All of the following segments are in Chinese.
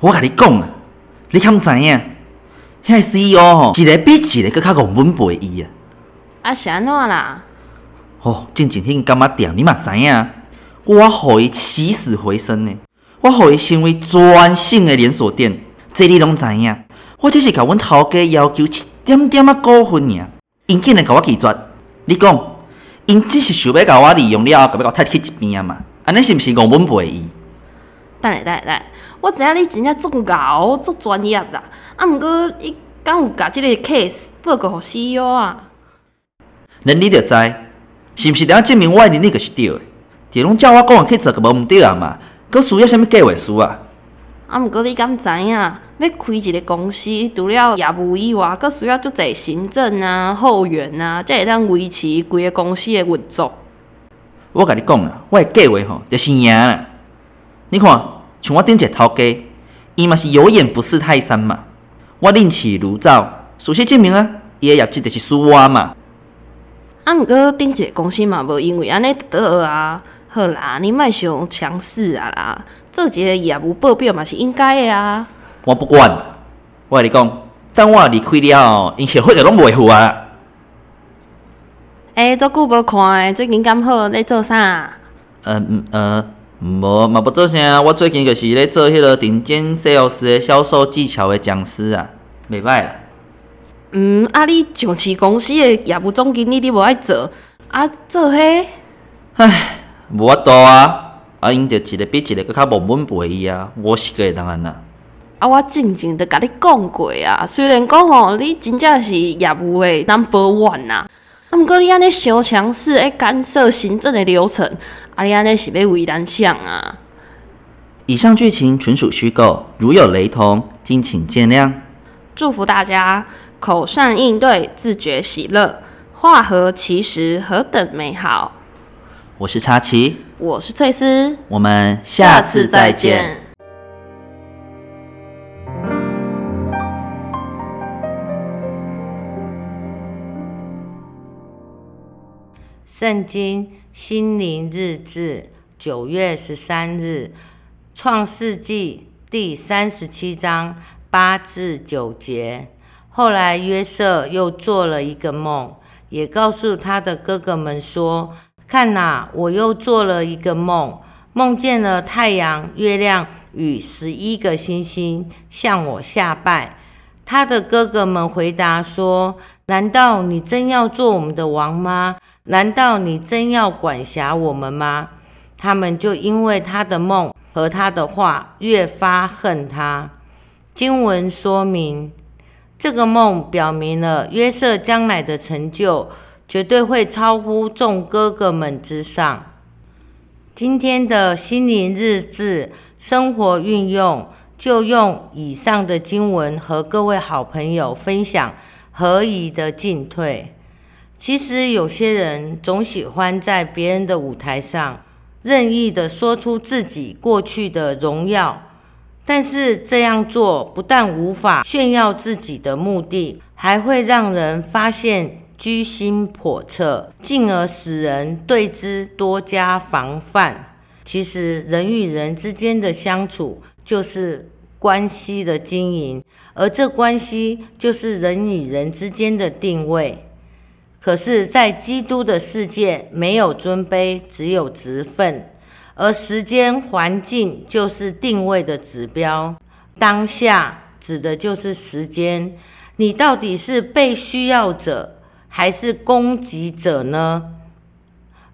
我甲你讲啊，你敢知影？遐 CEO 吼，一个比一个搁较戆本陪伊啊！啊是安怎啦？吼，进前迄间干妈店，你嘛知影？我互伊起死回生呢，我互伊成为全省的连锁店，这你拢知影？我只是甲阮头家要求一点点啊股份尔，因竟然甲我拒绝。你讲，因只是想要甲我利用了后，甲要甲我踢去一边啊嘛？安尼是毋是戆稳陪伊？等下等下等下，我知影你真正足牛足专业啦，啊毋过伊敢有甲即个 case 报告互 CEO 啊？恁你着知，是毋是？了证明我的能力就是对的，就拢照我讲的去做，个无毋对啊嘛？佮需要甚物计划书啊？啊毋过你敢知影，要开一个公司，除了业务以外，佫需要足侪行政啊、后援啊，才会当维持规个公司的运作。我甲你讲啦，我的计划吼，就是赢啦。你看，像我顶一个头家，伊嘛是有眼不识泰山嘛。我另起炉灶，事实证明啊，伊的业绩就是输我嘛。啊，毋过顶一个公司嘛，无因为安尼得啊。好啦，你莫想强势啊啦，做一个业务报表嘛是应该的啊。我不管，我甲你讲，等我离开了，因协会就拢袂赴啊。诶，足久无看，最近敢好？咧做啥？呃呃。无嘛，无做啥。我最近就是咧做迄个顶尖 sales 的销售技巧的讲师啊，袂歹啦。嗯，啊，你上市公司的业务总经理你无爱做，啊，做迄？唉，无法度啊，啊，因着一个比一个搁较无稳陪伊啊，我是个当然啦。啊，我静静的甲你讲过啊，虽然讲吼，你真正是业务的 number one 啊。啊，毋过你安尼小强势，诶干涉行政的流程，啊，你安尼是要为难啥啊？以上剧情纯属虚构，如有雷同，敬请见谅。祝福大家口善应对，自觉喜乐，化合其实，何等美好！我是查奇，我是翠丝，我们下次再见。圣经心灵日志，九月十三日，创世纪第三十七章八至九节。后来约瑟又做了一个梦，也告诉他的哥哥们说：“看哪，我又做了一个梦，梦见了太阳、月亮与十一个星星向我下拜。”他的哥哥们回答说：“难道你真要做我们的王吗？”难道你真要管辖我们吗？他们就因为他的梦和他的话越发恨他。经文说明，这个梦表明了约瑟将来的成就绝对会超乎众哥哥们之上。今天的心灵日志生活运用，就用以上的经文和各位好朋友分享何以的进退。其实有些人总喜欢在别人的舞台上任意的说出自己过去的荣耀，但是这样做不但无法炫耀自己的目的，还会让人发现居心叵测，进而使人对之多加防范。其实人与人之间的相处就是关系的经营，而这关系就是人与人之间的定位。可是，在基督的世界，没有尊卑，只有职分。而时间环境就是定位的指标。当下指的就是时间，你到底是被需要者还是攻击者呢？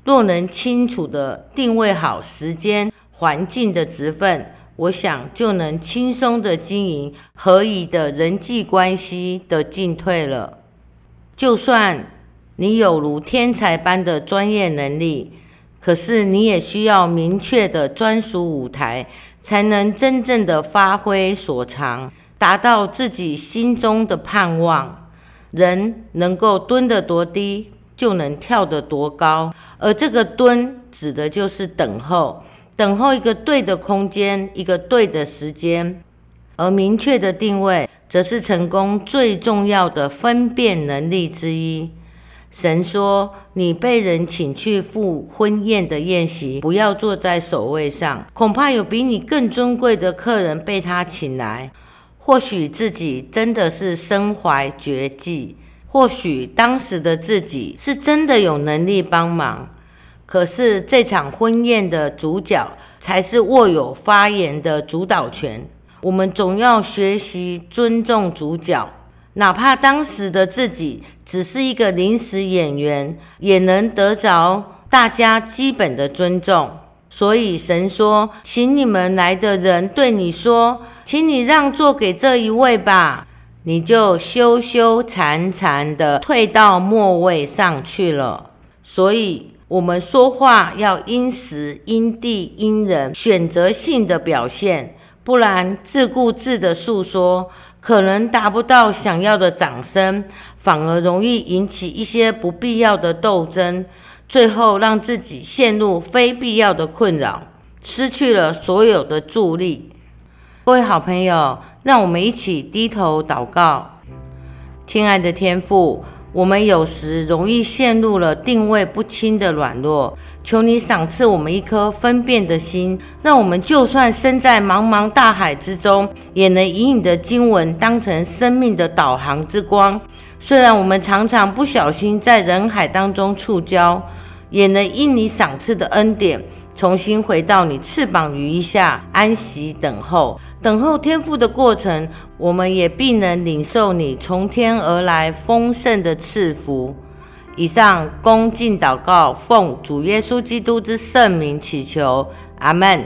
若能清楚的定位好时间环境的职分，我想就能轻松的经营合宜的人际关系的进退了。就算。你有如天才般的专业能力，可是你也需要明确的专属舞台，才能真正的发挥所长，达到自己心中的盼望。人能够蹲得多低，就能跳得多高，而这个蹲指的就是等候，等候一个对的空间，一个对的时间，而明确的定位，则是成功最重要的分辨能力之一。神说：“你被人请去赴婚宴的宴席，不要坐在首位上，恐怕有比你更尊贵的客人被他请来。或许自己真的是身怀绝技，或许当时的自己是真的有能力帮忙。可是这场婚宴的主角才是握有发言的主导权。我们总要学习尊重主角。”哪怕当时的自己只是一个临时演员，也能得着大家基本的尊重。所以神说：“请你们来的人对你说，请你让座给这一位吧。”你就羞羞惭惭的退到末位上去了。所以，我们说话要因时、因地、因人，选择性的表现，不然自顾自的诉说。可能达不到想要的掌声，反而容易引起一些不必要的斗争，最后让自己陷入非必要的困扰，失去了所有的助力。各位好朋友，让我们一起低头祷告，亲爱的天父。我们有时容易陷入了定位不清的软弱，求你赏赐我们一颗分辨的心，让我们就算身在茫茫大海之中，也能以你的经文当成生命的导航之光。虽然我们常常不小心在人海当中触礁，也能因你赏赐的恩典。重新回到你翅膀羽翼下安息等候，等候天赋的过程，我们也必能领受你从天而来丰盛的赐福。以上恭敬祷告，奉主耶稣基督之圣名祈求，阿门。